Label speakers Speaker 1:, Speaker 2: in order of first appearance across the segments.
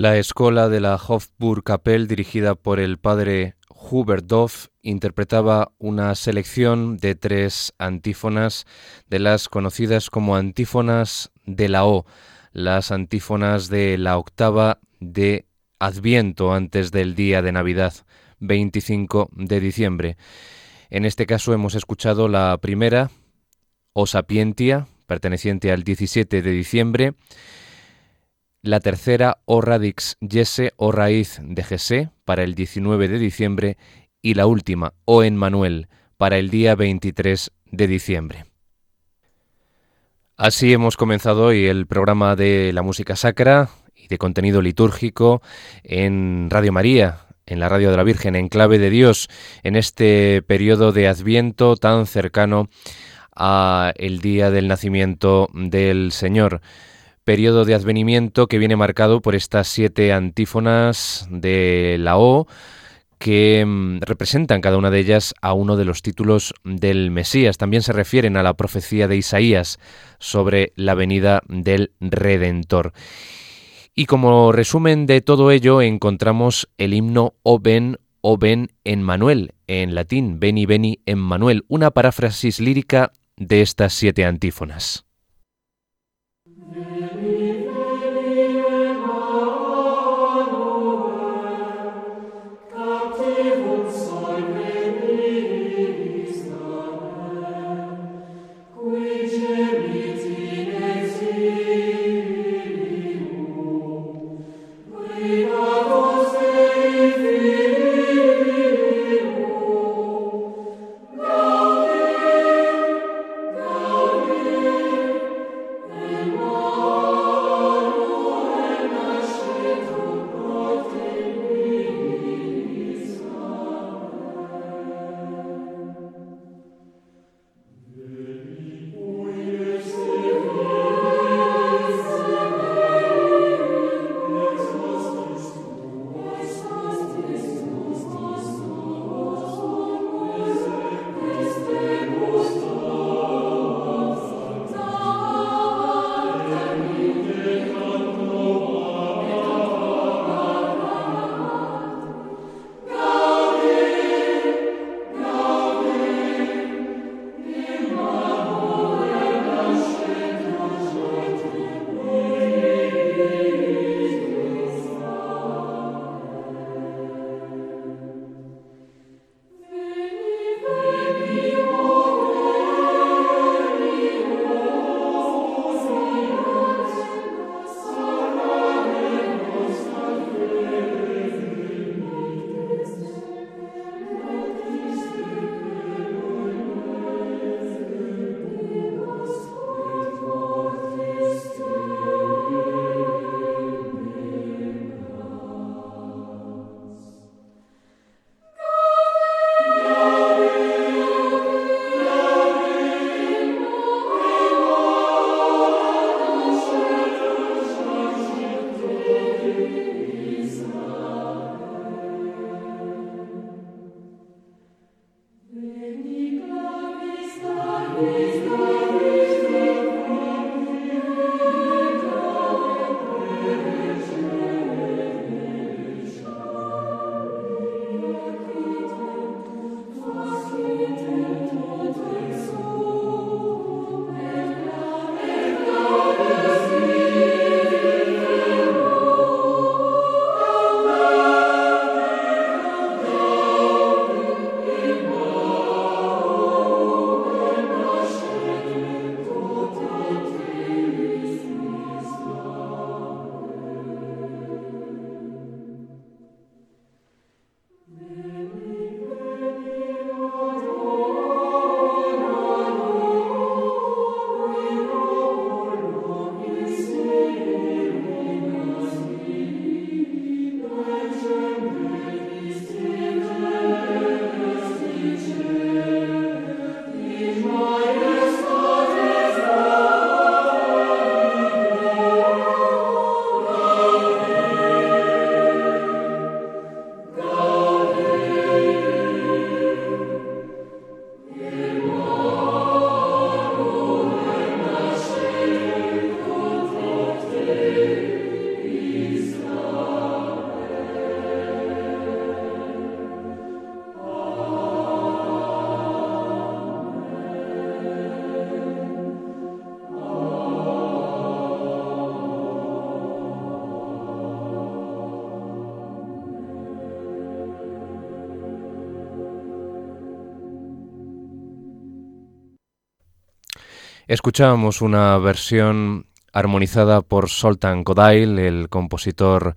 Speaker 1: La escuela de la Hofburg-Kapelle, dirigida por el padre Hubert Doff, interpretaba una selección de tres antífonas de las conocidas como antífonas de la O, las antífonas de la octava de Adviento antes del día de Navidad, 25 de diciembre. En este caso hemos escuchado la primera, O Sapientia, perteneciente al 17 de diciembre, la tercera O Radix Yese o Raíz de Jesse para el 19 de diciembre y la última O Manuel para el día 23 de diciembre. Así hemos comenzado hoy el programa de la música sacra y de contenido litúrgico en Radio María, en la Radio de la Virgen, en clave de Dios, en este periodo de Adviento tan cercano a el día del nacimiento del Señor periodo de advenimiento que viene marcado por estas siete antífonas de la O que mm, representan cada una de ellas a uno de los títulos del Mesías. También se refieren a la profecía de Isaías sobre la venida del Redentor. Y como resumen de todo ello encontramos el himno O Ben, O Ben en Manuel, en latín, Beni Beni en Manuel, una paráfrasis lírica de estas siete antífonas. Amen. Escuchábamos una versión armonizada por Soltan Kodail, el compositor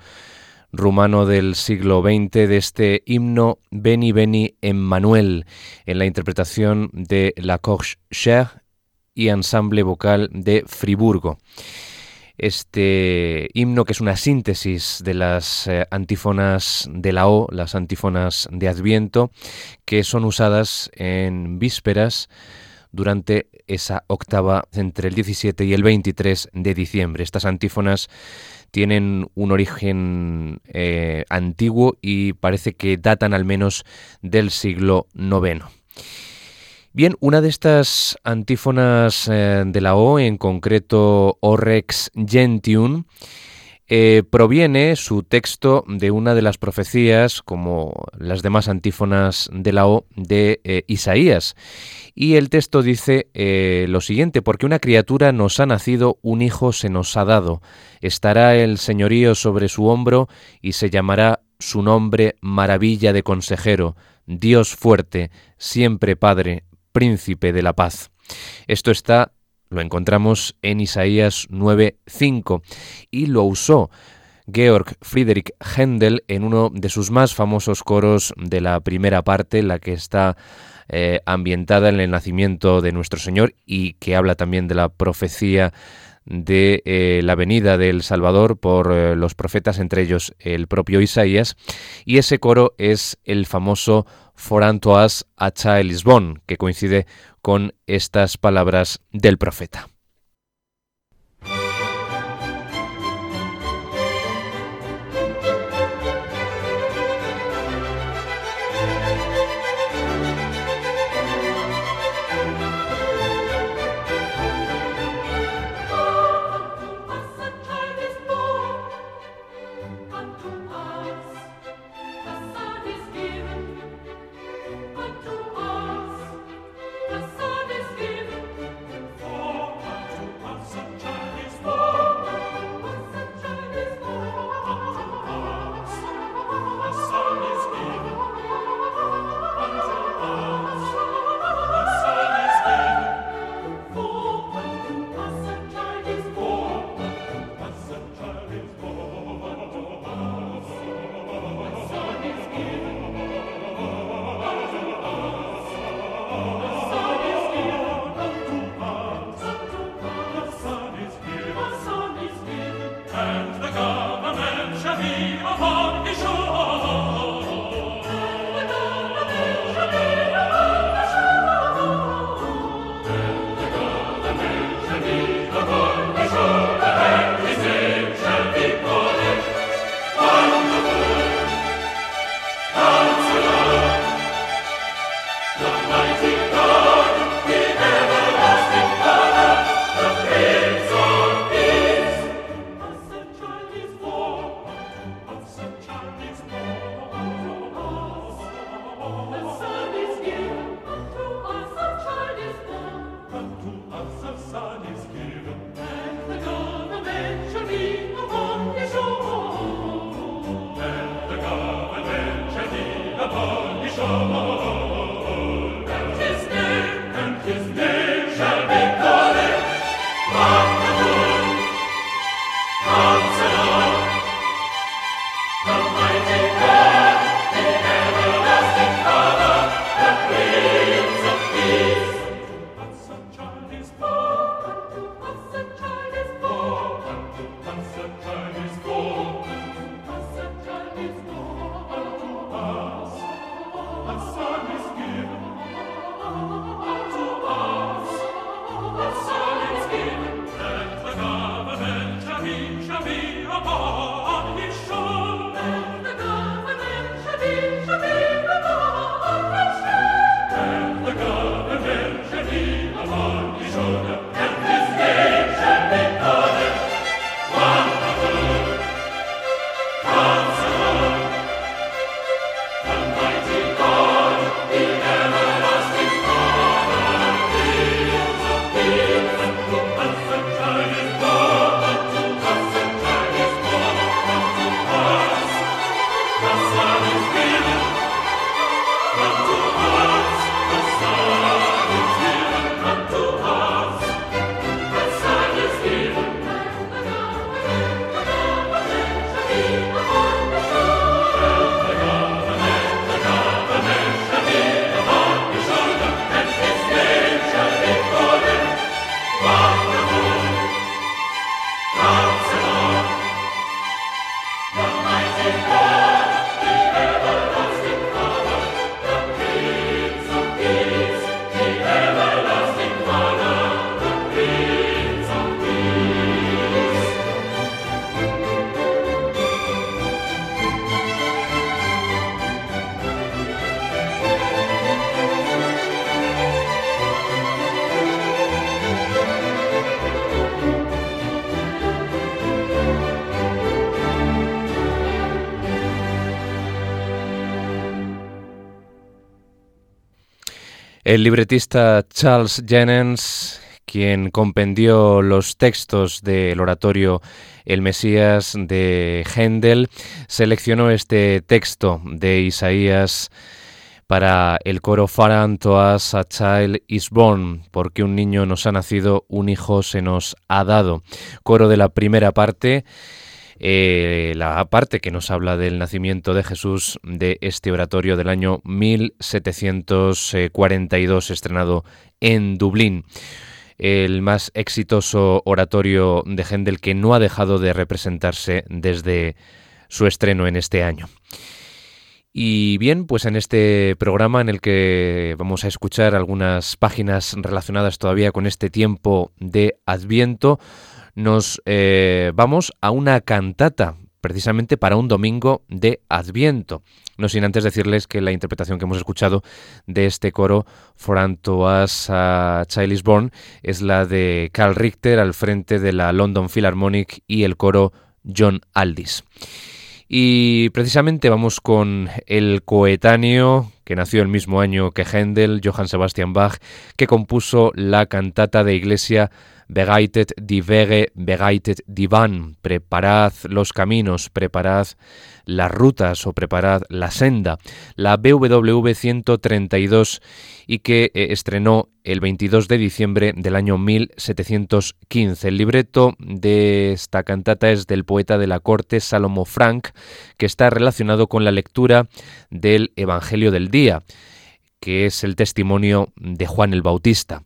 Speaker 1: rumano del siglo XX, de este himno Beni Beni Emmanuel, en la interpretación de La Coche Cher y ensamble vocal de Friburgo. Este himno que es una síntesis de las eh, antífonas de la O, las antífonas de Adviento, que son usadas en vísperas durante esa octava entre el 17 y el 23 de diciembre. Estas antífonas tienen un origen eh, antiguo y parece que datan al menos del siglo IX. Bien, una de estas antífonas eh, de la O, en concreto Orex Gentium, eh, proviene su texto de una de las profecías, como las demás antífonas de la O, de eh, Isaías. Y el texto dice eh, lo siguiente, porque una criatura nos ha nacido, un hijo se nos ha dado, estará el señorío sobre su hombro y se llamará su nombre maravilla de consejero, Dios fuerte, siempre Padre, príncipe de la paz. Esto está lo encontramos en Isaías 9:5 y lo usó Georg Friedrich Händel en uno de sus más famosos coros de la primera parte, la que está eh, ambientada en el nacimiento de nuestro Señor y que habla también de la profecía de eh, la venida del Salvador por eh, los profetas, entre ellos el propio Isaías, y ese coro es el famoso Forantoas Acha Lisbon, que coincide con estas palabras del profeta. El libretista Charles Jennens, quien compendió los textos del oratorio El Mesías de Händel, seleccionó este texto de Isaías para el coro Farantoas a Child is Born, porque un niño nos ha nacido, un hijo se nos ha dado. Coro de la primera parte. Eh, la parte que nos habla del nacimiento de Jesús de este oratorio del año 1742, estrenado en Dublín. El más exitoso oratorio de Händel que no ha dejado de representarse desde su estreno en este año. Y bien, pues en este programa en el que vamos a escuchar algunas páginas relacionadas todavía con este tiempo de Adviento, nos eh, vamos a una cantata precisamente para un domingo de Adviento. No sin antes decirles que la interpretación que hemos escuchado de este coro For Unto Us a Child is Born es la de Carl Richter al frente de la London Philharmonic y el coro John Aldis. Y precisamente vamos con el coetáneo que nació el mismo año que Händel, Johann Sebastian Bach, que compuso la cantata de iglesia Begaitet die Wege, begaitet die Bahn, preparad los caminos, preparad las rutas o preparad la senda, la BWV 132 y que eh, estrenó el 22 de diciembre del año 1715. El libreto de esta cantata es del poeta de la corte Salomo Frank, que está relacionado con la lectura del Evangelio del día, que es el testimonio de Juan el Bautista.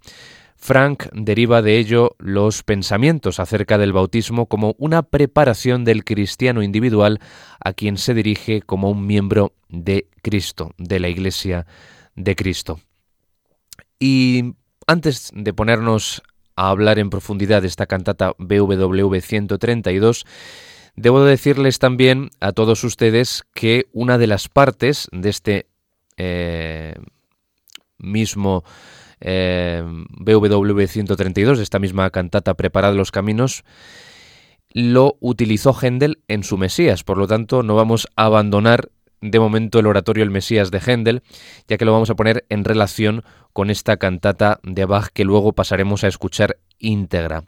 Speaker 1: Frank deriva de ello los pensamientos acerca del bautismo como una preparación del cristiano individual a quien se dirige como un miembro de Cristo, de la Iglesia de Cristo. Y antes de ponernos a hablar en profundidad de esta cantata BWV 132, debo decirles también a todos ustedes que una de las partes de este eh, mismo eh, BWV 132, esta misma cantata Preparad los Caminos, lo utilizó Händel en su Mesías. Por lo tanto, no vamos a abandonar de momento el oratorio El Mesías de Händel, ya que lo vamos a poner en relación con esta cantata de Bach que luego pasaremos a escuchar íntegra.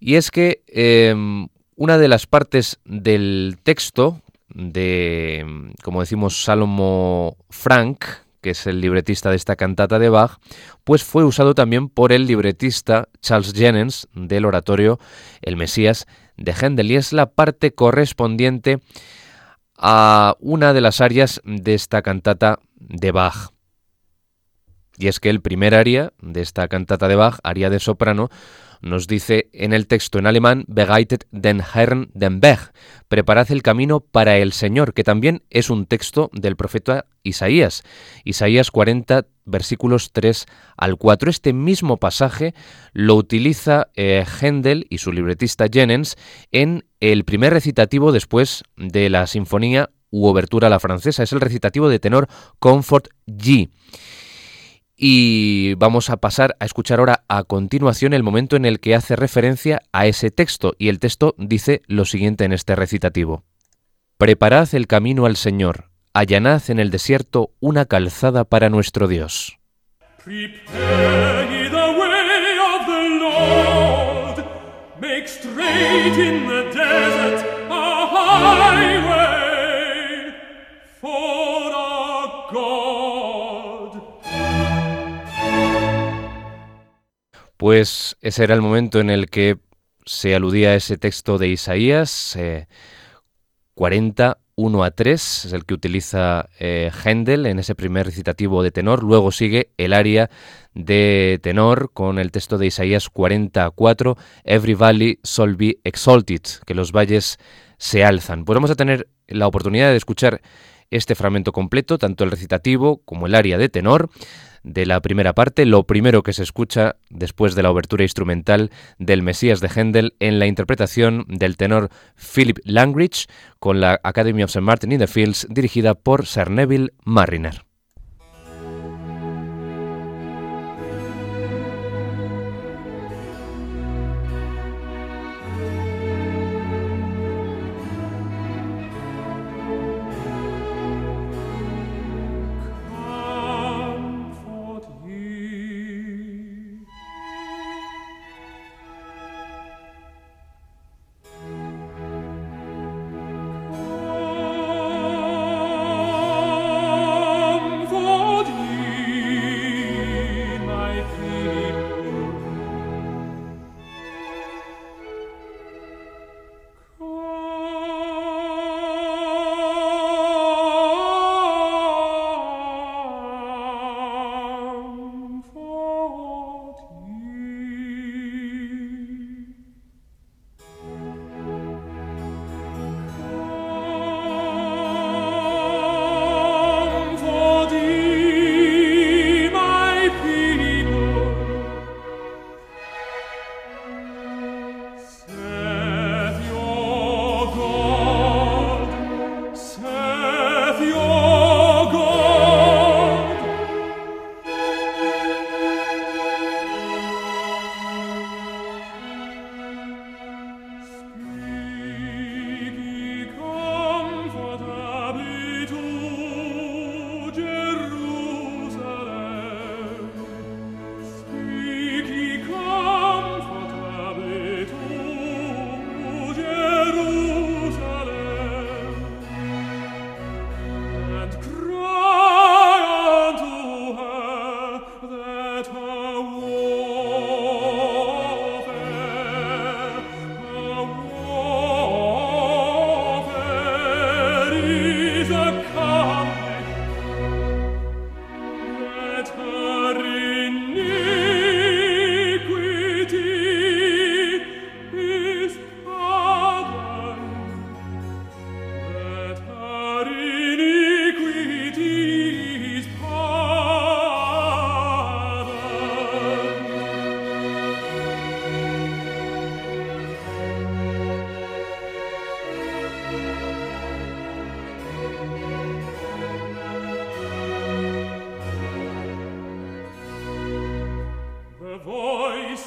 Speaker 1: Y es que em, una de las partes del texto de, como decimos, Salomo Frank, que es el libretista de esta cantata de Bach, pues fue usado también por el libretista Charles Jennens del oratorio El Mesías de Händel y es la parte correspondiente a una de las arias de esta cantata de Bach. Y es que el primer aria de esta cantata de Bach, aria de soprano, nos dice en el texto en alemán Begeitet den Herrn den Weg, preparad el camino para el Señor, que también es un texto del profeta Isaías. Isaías 40, versículos 3 al 4. Este mismo pasaje lo utiliza eh, Händel y su libretista Jennens en el primer recitativo después de la sinfonía u obertura a la francesa. Es el recitativo de tenor Comfort G. Y vamos a pasar a escuchar ahora a continuación el momento en el que hace referencia a ese texto, y el texto dice lo siguiente en este recitativo. Preparad el camino al Señor, allanad en el desierto una calzada para nuestro Dios. Pues ese era el momento en el que se aludía a ese texto de Isaías, 40, eh, 1 a 3, es el que utiliza eh, Händel en ese primer recitativo de tenor. Luego sigue el aria de tenor con el texto de Isaías 44, Every valley shall be exalted, que los valles se alzan. Pues vamos a tener la oportunidad de escuchar este fragmento completo, tanto el recitativo como el aria de tenor de la primera parte, lo primero que se escucha después de la obertura instrumental del Mesías de Händel en la interpretación del tenor Philip Langridge con la Academy of St. Martin in the Fields dirigida por Sir Neville Marriner.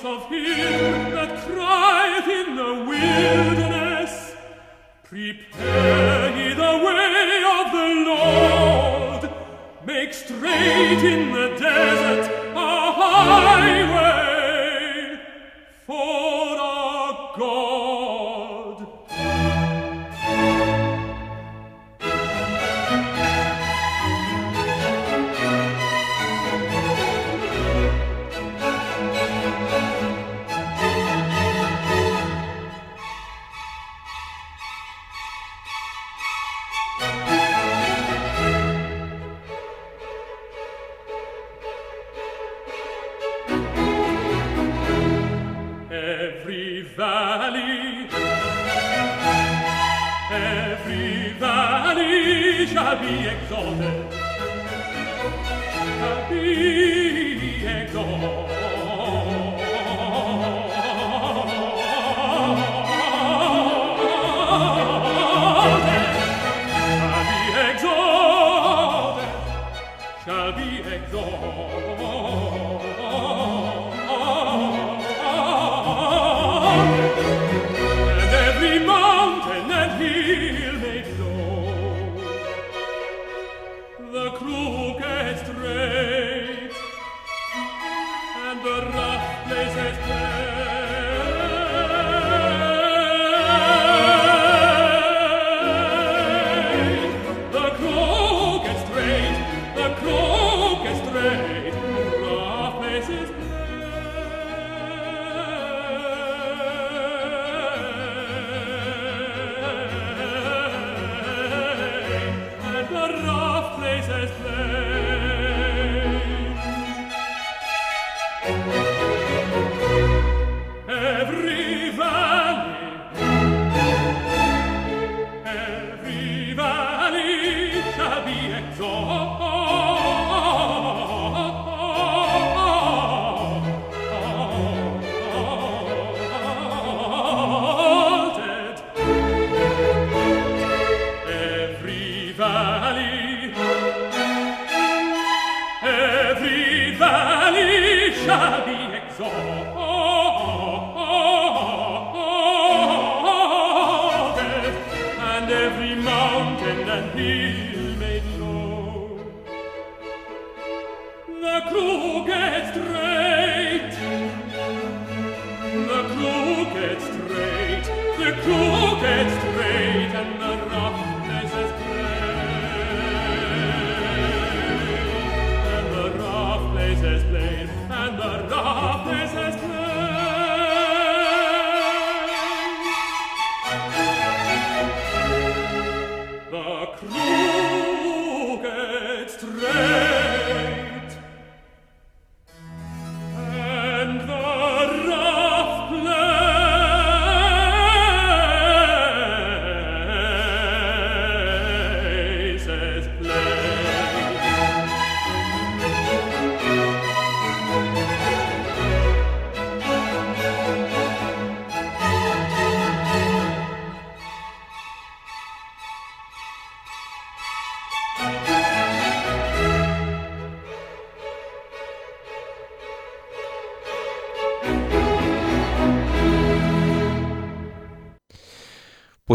Speaker 2: of him that crieth in the wilderness. Prepare ye the way of the Lord, make straight in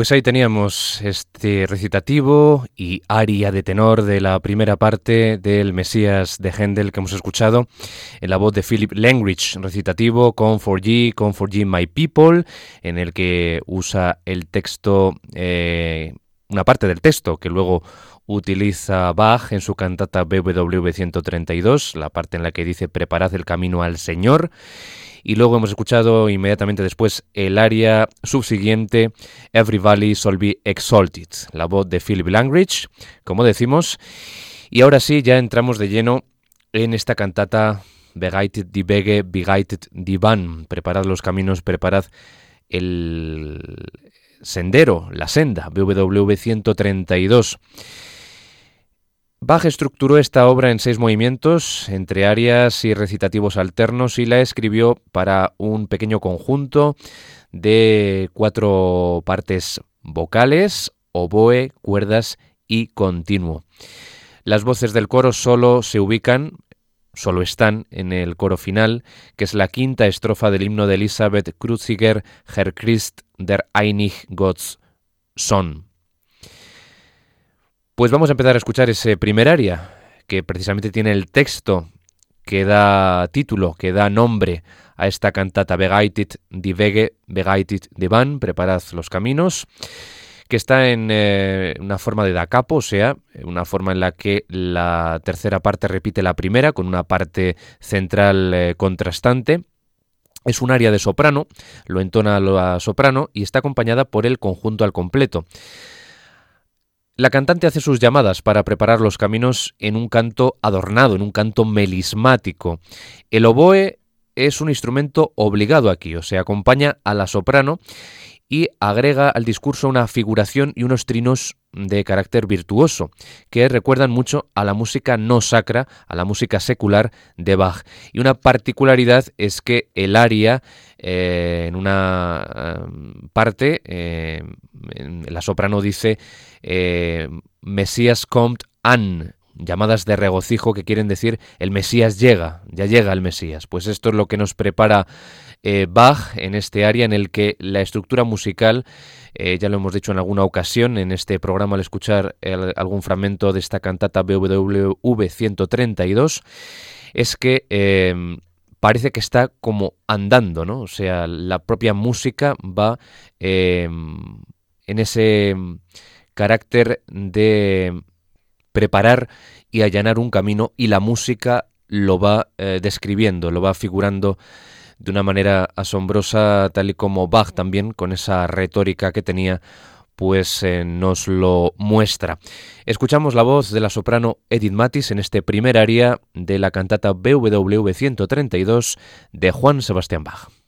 Speaker 1: Pues ahí teníamos este recitativo y aria de tenor de la primera parte del Mesías de Händel que hemos escuchado en la voz de Philip Langridge, recitativo con 4G, con 4G My People, en el que usa el texto, eh, una parte del texto que luego utiliza Bach en su cantata BWV 132, la parte en la que dice Preparad el camino al Señor y luego hemos escuchado inmediatamente después el área subsiguiente Every Valley Shall Be Exalted, la voz de Philip Langridge, como decimos. Y ahora sí, ya entramos de lleno en esta cantata Begaitet die Bege, Begaitet die Bahn. Preparad los caminos, preparad el sendero, la senda, BWV 132. Bach estructuró esta obra en seis movimientos, entre arias y recitativos alternos, y la escribió para un pequeño conjunto de cuatro partes vocales, oboe, cuerdas y continuo. Las voces del coro solo se ubican solo están en el coro final, que es la quinta estrofa del himno de Elisabeth Kreuziger, Herr Christ der Einig Gottes Son. Pues vamos a empezar a escuchar ese primer aria, que precisamente tiene el texto que da título, que da nombre a esta cantata Begaitit die Wege, Begaitit die Van, preparad los caminos que está en eh, una forma de da capo, o sea, una forma en la que la tercera parte repite la primera con una parte central eh, contrastante. Es un área de soprano, lo entona la soprano y está acompañada por el conjunto al completo. La cantante hace sus llamadas para preparar los caminos en un canto adornado, en un canto melismático. El oboe es un instrumento obligado aquí, o sea, acompaña a la soprano y agrega al discurso una figuración y unos trinos de carácter virtuoso, que recuerdan mucho a la música no sacra, a la música secular de Bach. Y una particularidad es que el aria, eh, en una eh, parte, eh, la soprano dice Mesías kommt an, llamadas de regocijo que quieren decir el Mesías llega, ya llega el Mesías. Pues esto es lo que nos prepara eh, Bach en este área en el que la estructura musical, eh, ya lo hemos dicho en alguna ocasión en este programa al escuchar algún fragmento de esta cantata BWV 132, es que em, parece que está como andando, ¿no? O sea, la propia música va em, en ese carácter de preparar y allanar un camino y la música lo va eh, describiendo, lo va figurando de una manera asombrosa, tal y como Bach también, con esa retórica que tenía, pues eh, nos lo muestra. Escuchamos la voz de la soprano Edith Matis en este primer aria de la cantata BWV 132 de Juan Sebastián Bach.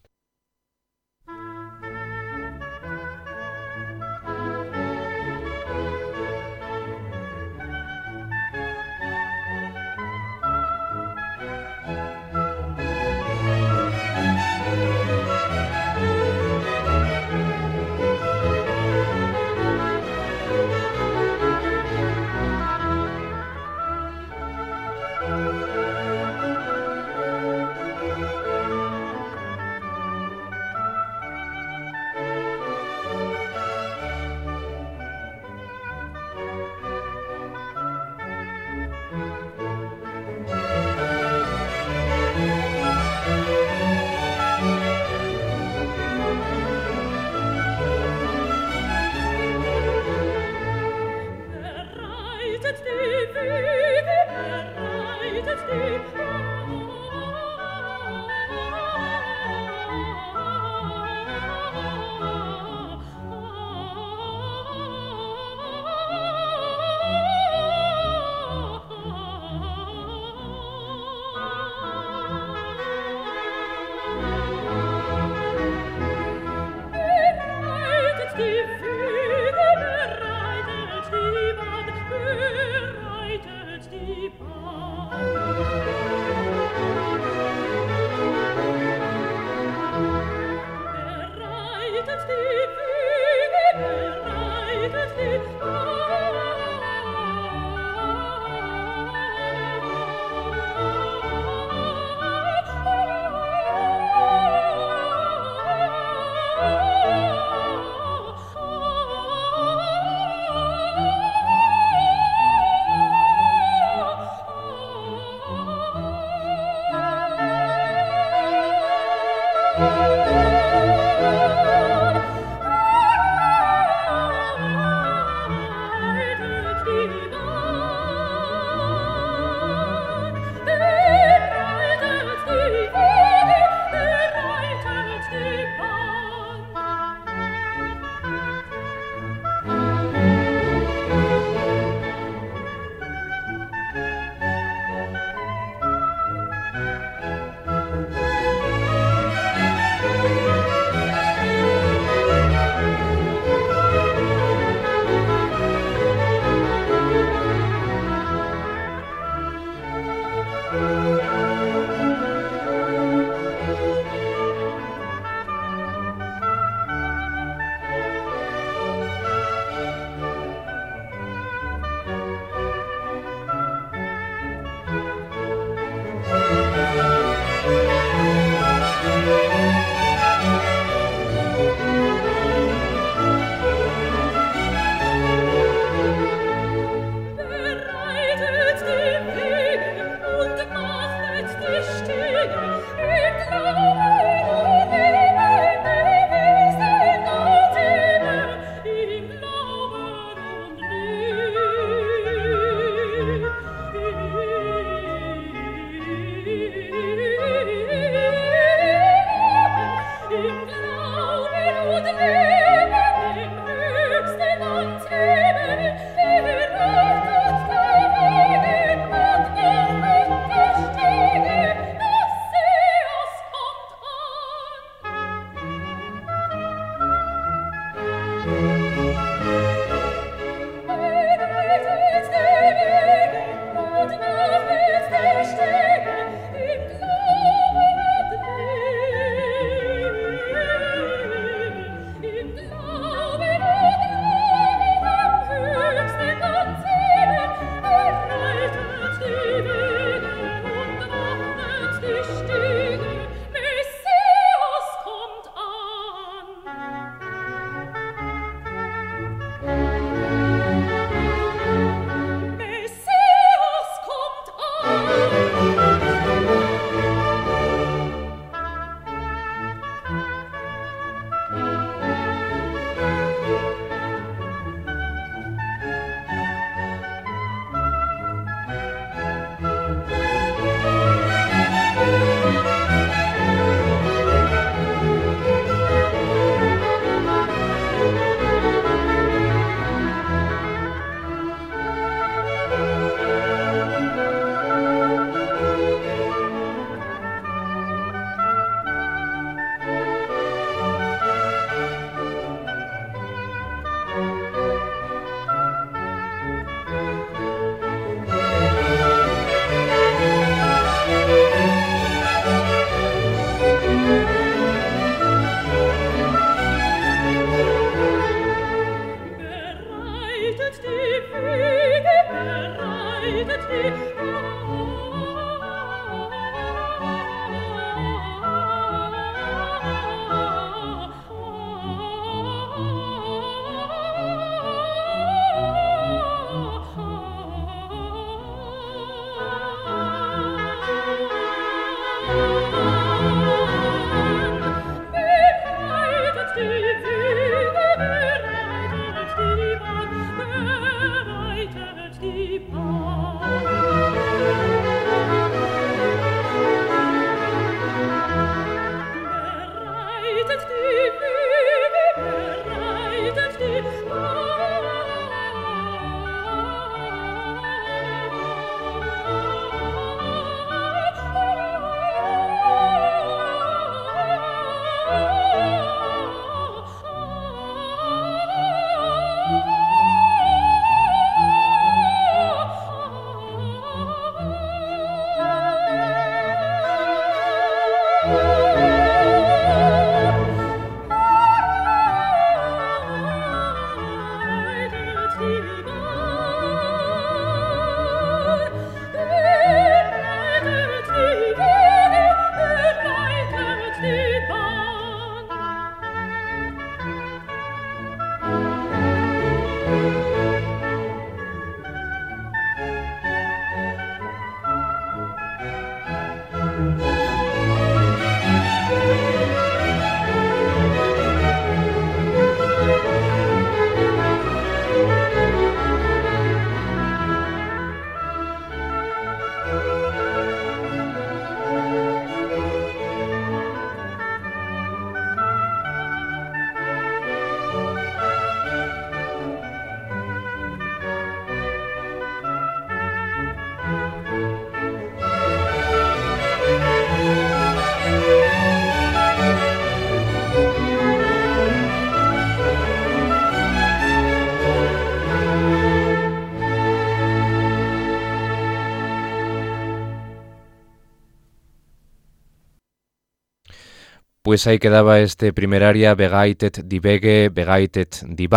Speaker 1: Pues ahí quedaba este primer área, Begaitet die Wege, Begaitet die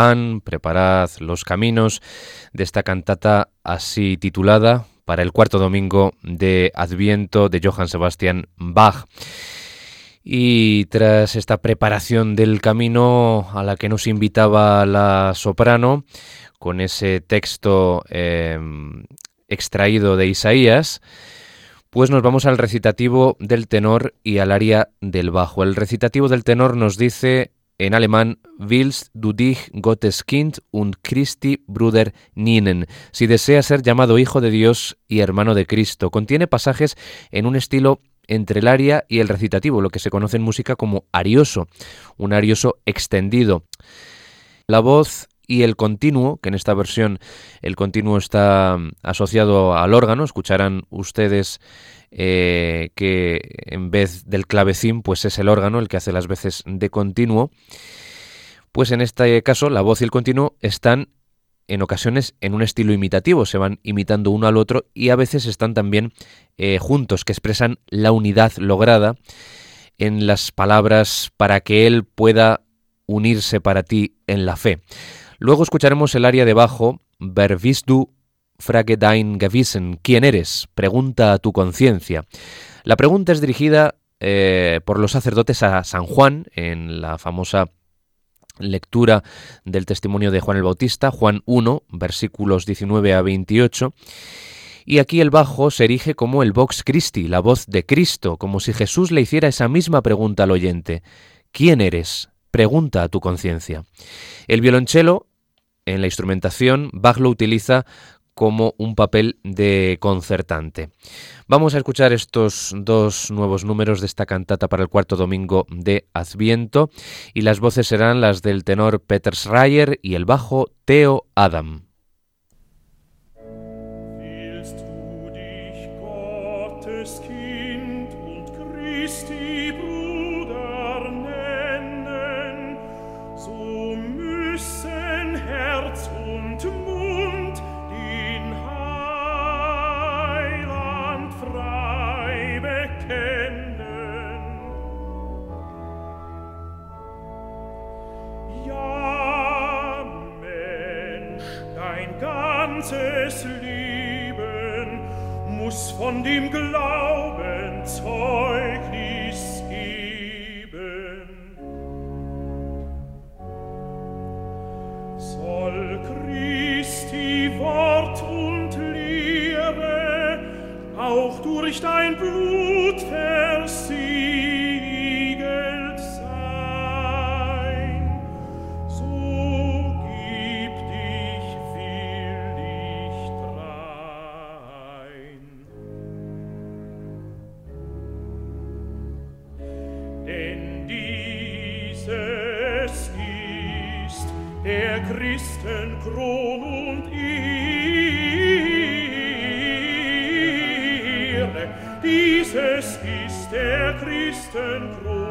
Speaker 1: preparad los caminos de esta cantata así titulada para el cuarto domingo de Adviento de Johann Sebastian Bach. Y tras esta preparación del camino a la que nos invitaba la soprano, con ese texto eh, extraído de Isaías, pues nos vamos al recitativo del tenor y al área del bajo. El recitativo del tenor nos dice en alemán Willst du dich Gottes Kind und Christi Bruder nennen? Si desea ser llamado hijo de Dios y hermano de Cristo. Contiene pasajes en un estilo entre el aria y el recitativo, lo que se conoce en música como arioso, un arioso extendido. La voz y el continuo, que en esta versión el continuo está mm, asociado al órgano, escucharán ustedes eh, que en vez del clavecín, pues es el órgano el que hace las veces de continuo, pues en este caso la voz y el continuo están en ocasiones en un estilo imitativo, se van imitando uno al otro y a veces están también eh, juntos, que expresan la unidad lograda en las palabras para que Él pueda unirse para ti en la fe. Luego escucharemos el área de bajo, Wer bist du, frage dein Gewissen, ¿quién eres? Pregunta a tu conciencia. La pregunta es dirigida eh, por los sacerdotes a San Juan en la famosa lectura del testimonio de Juan el Bautista, Juan 1, versículos 19 a 28. Y aquí el bajo se erige como el Vox Christi, la voz de Cristo, como si Jesús le hiciera esa misma pregunta al oyente. ¿Quién eres? Pregunta a tu conciencia. El violonchelo, en la instrumentación, Bach lo utiliza como un papel de concertante. Vamos a escuchar estos dos nuevos números de esta cantata para el cuarto domingo de Adviento y las voces serán las del tenor Peter Schreier y el bajo Theo Adam.
Speaker 3: von dem Glauben Zeugnis geben. Soll Christi Wort und Lehre auch durch dein Blut versorgen, ist der Christengrund.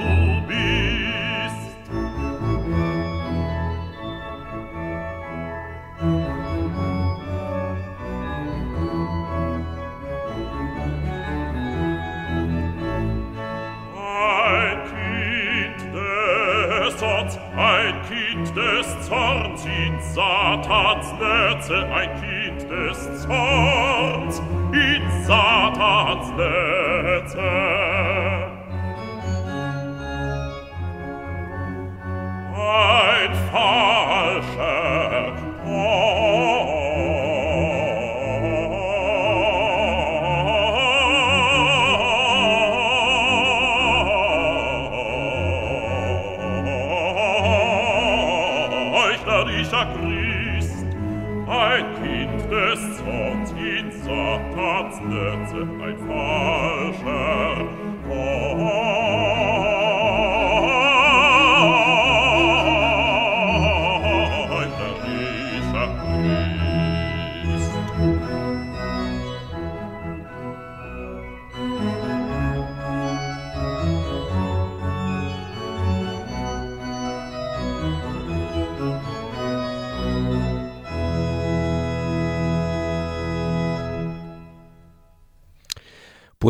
Speaker 3: du bist. Ein Kind des Zorns, in Satans Netze, ein Kind des Zorns, in Satans Netze.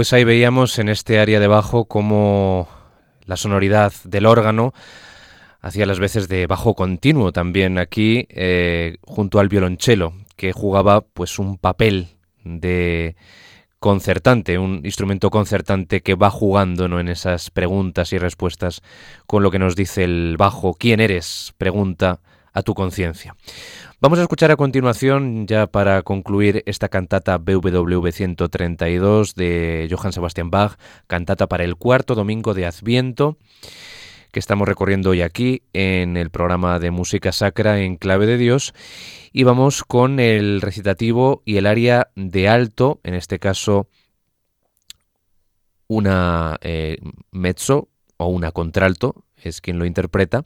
Speaker 1: Pues ahí veíamos en este área debajo como la sonoridad del órgano hacía las veces de bajo continuo también aquí eh, junto al violonchelo que jugaba pues un papel de concertante, un instrumento concertante que va jugando ¿no? en esas preguntas y respuestas con lo que nos dice el bajo. ¿Quién eres? Pregunta a tu conciencia. Vamos a escuchar a continuación, ya para concluir, esta cantata BWV 132 de Johann Sebastian Bach, cantata para el cuarto domingo de Adviento, que estamos recorriendo hoy aquí en el programa de música sacra en clave de Dios. Y vamos con el recitativo y el área de alto, en este caso una eh, mezzo o una contralto, es quien lo interpreta.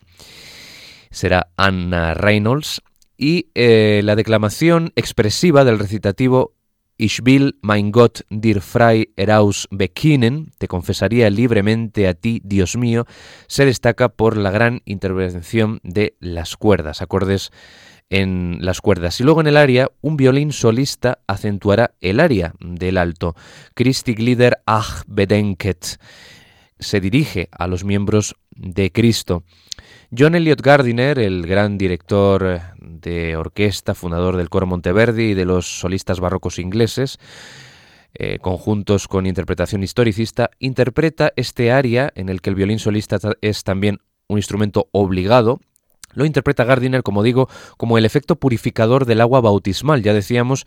Speaker 1: Será Anna Reynolds y eh, la declamación expresiva del recitativo Ich will mein Gott dir frei heraus bekennen, te confesaría libremente a ti, Dios mío, se destaca por la gran intervención de las cuerdas, acordes en las cuerdas. Y luego en el aria, un violín solista acentuará el aria del alto. Christi Glieder ach bedenket. Se dirige a los miembros de Cristo. John Elliot Gardiner, el gran director de orquesta, fundador del coro Monteverdi y de los solistas barrocos ingleses, eh, conjuntos con interpretación historicista, interpreta este aria en el que el violín solista es también un instrumento obligado. Lo interpreta Gardiner, como digo, como el efecto purificador del agua bautismal. Ya decíamos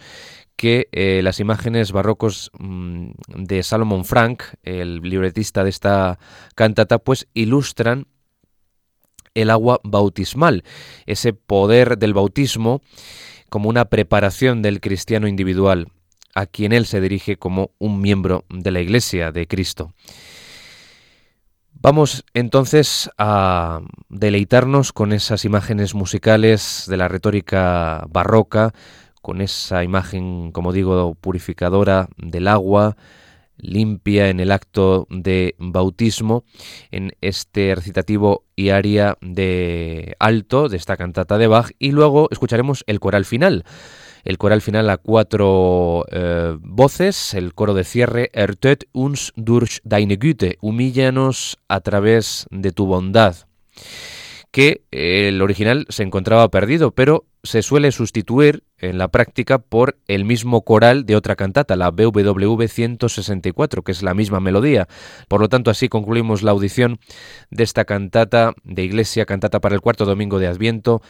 Speaker 1: que eh, las imágenes barrocos mm, de Salomon Frank, el libretista de esta cantata, pues ilustran el agua bautismal, ese poder del bautismo como una preparación del cristiano individual, a quien él se dirige como un miembro de la Iglesia de Cristo. Vamos entonces a deleitarnos con esas imágenes musicales de la retórica barroca, con esa imagen, como digo, purificadora del agua, limpia en el acto de bautismo, en este recitativo y aria de alto de esta cantata de Bach, y luego escucharemos el coral final. El coral final a cuatro eh, voces, el coro de cierre, Ertet uns durch deine Güte, humíllanos a través de tu bondad que el original se encontraba perdido, pero se suele sustituir en la práctica por el mismo coral de otra cantata, la BWV 164, que es la misma melodía. Por lo tanto, así concluimos la audición de esta cantata de Iglesia, cantata para el cuarto domingo de Adviento,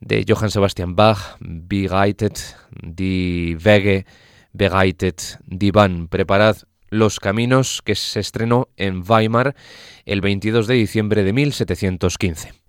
Speaker 1: de Johann Sebastian Bach, Begleitet die Wege, Begleitet die Bahn. Preparad los Caminos, que se estrenó en Weimar el 22 de diciembre de 1715.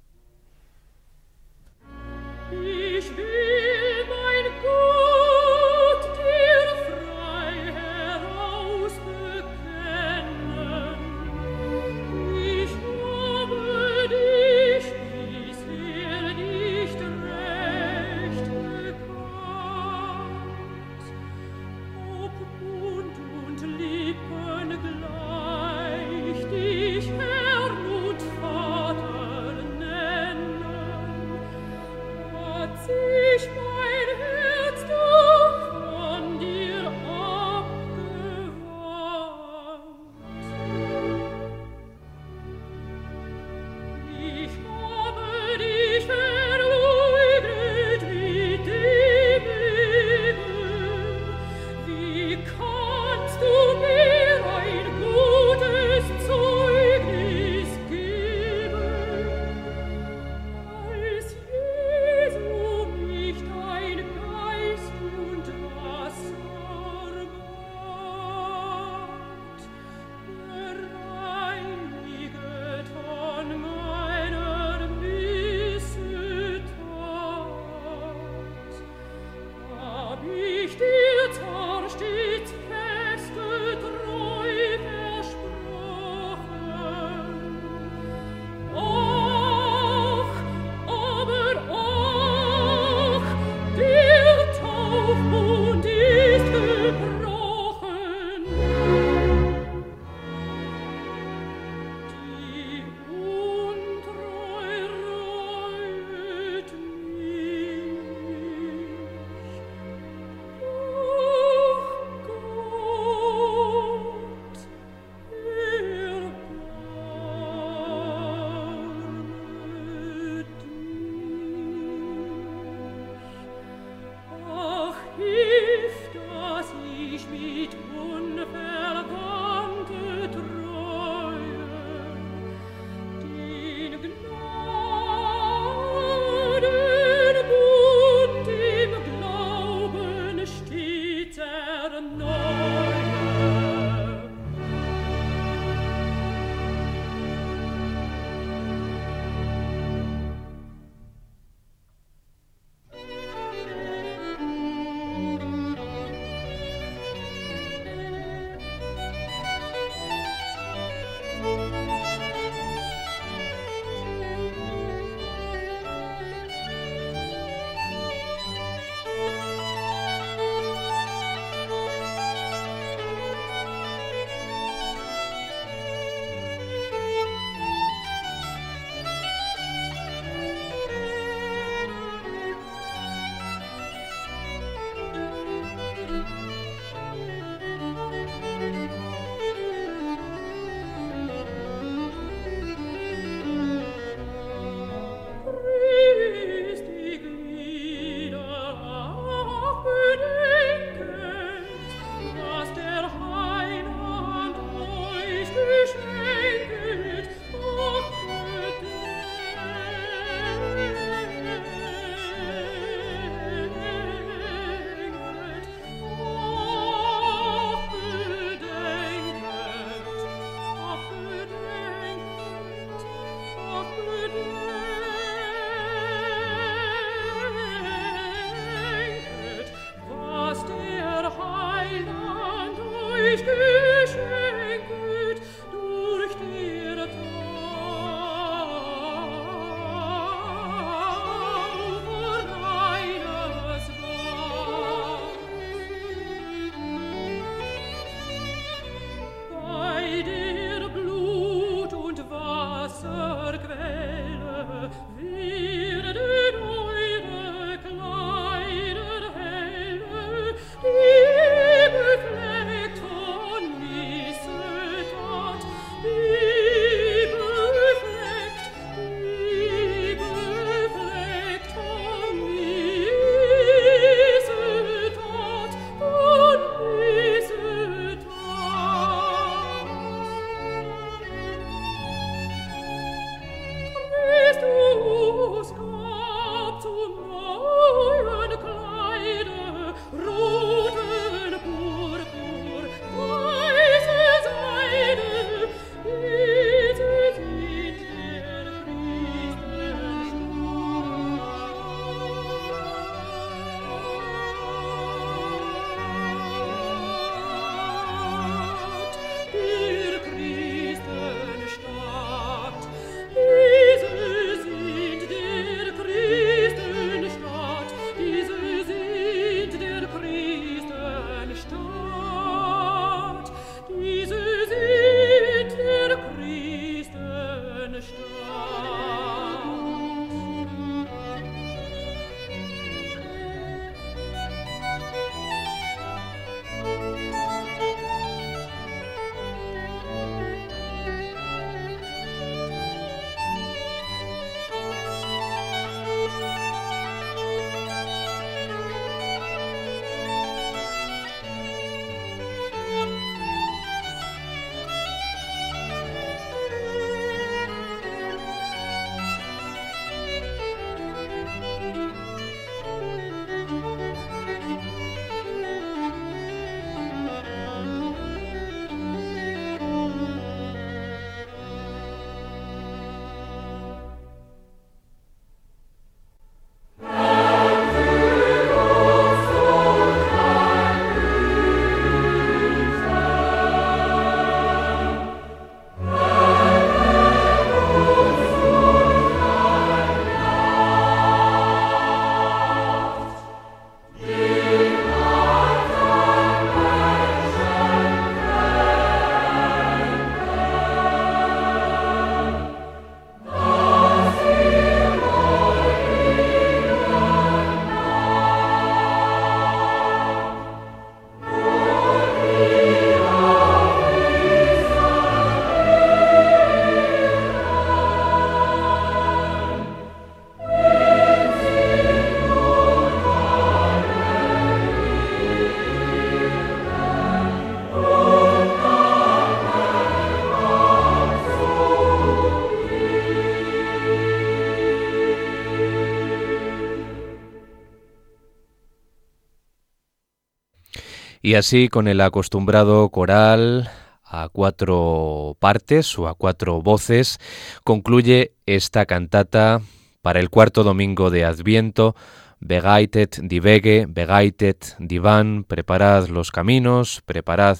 Speaker 1: Y así, con el acostumbrado coral a cuatro partes o a cuatro voces, concluye esta cantata para el cuarto domingo de Adviento, Begaitet divege, begaitet divan, preparad los caminos, preparad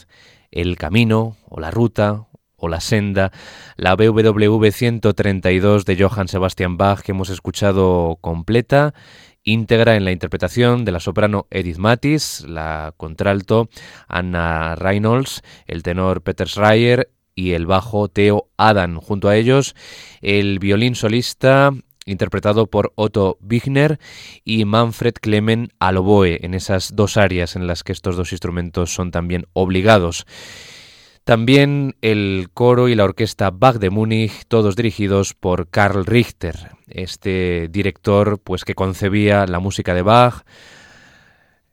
Speaker 1: el camino o la ruta o la senda, la BWV 132 de Johann Sebastian Bach que hemos escuchado completa íntegra en la interpretación de la soprano Edith Matis, la contralto Anna Reynolds, el tenor Peter Schreier y el bajo Theo Adam. Junto a ellos, el violín solista interpretado por Otto Wigner y Manfred Clemen al oboe, en esas dos áreas en las que estos dos instrumentos son también obligados. También el coro y la orquesta Bach de Múnich, todos dirigidos por Karl Richter, este director pues que concebía la música de Bach,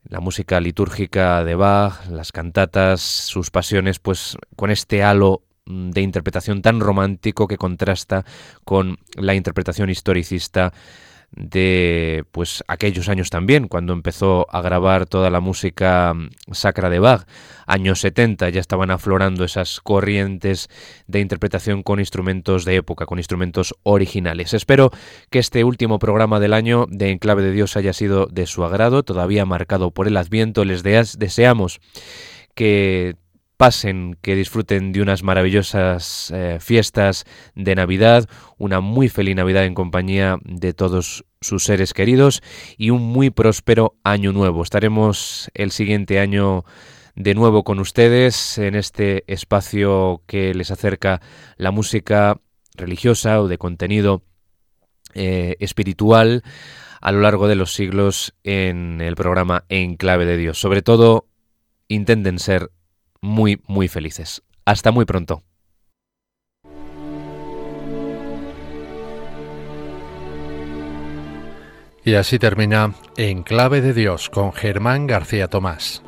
Speaker 1: la música litúrgica de Bach, las cantatas, sus pasiones, pues con este halo de interpretación tan romántico que contrasta con la interpretación historicista de pues aquellos años también, cuando empezó a grabar toda la música mm, sacra de Bach. Años 70 ya estaban aflorando esas corrientes de interpretación con instrumentos de época, con instrumentos originales. Espero que este último programa del año de Enclave de Dios haya sido de su agrado, todavía marcado por el Adviento. Les deseamos que pasen, que disfruten de unas maravillosas eh, fiestas de Navidad, una muy feliz Navidad en compañía de todos sus seres queridos y un muy próspero año nuevo. Estaremos el siguiente año de nuevo con ustedes en este espacio que les acerca la música religiosa o de contenido eh, espiritual a lo largo de los siglos en el programa En Clave de Dios. Sobre todo, intenten ser muy, muy felices. Hasta muy pronto.
Speaker 2: Y así termina En Clave de Dios con Germán García Tomás.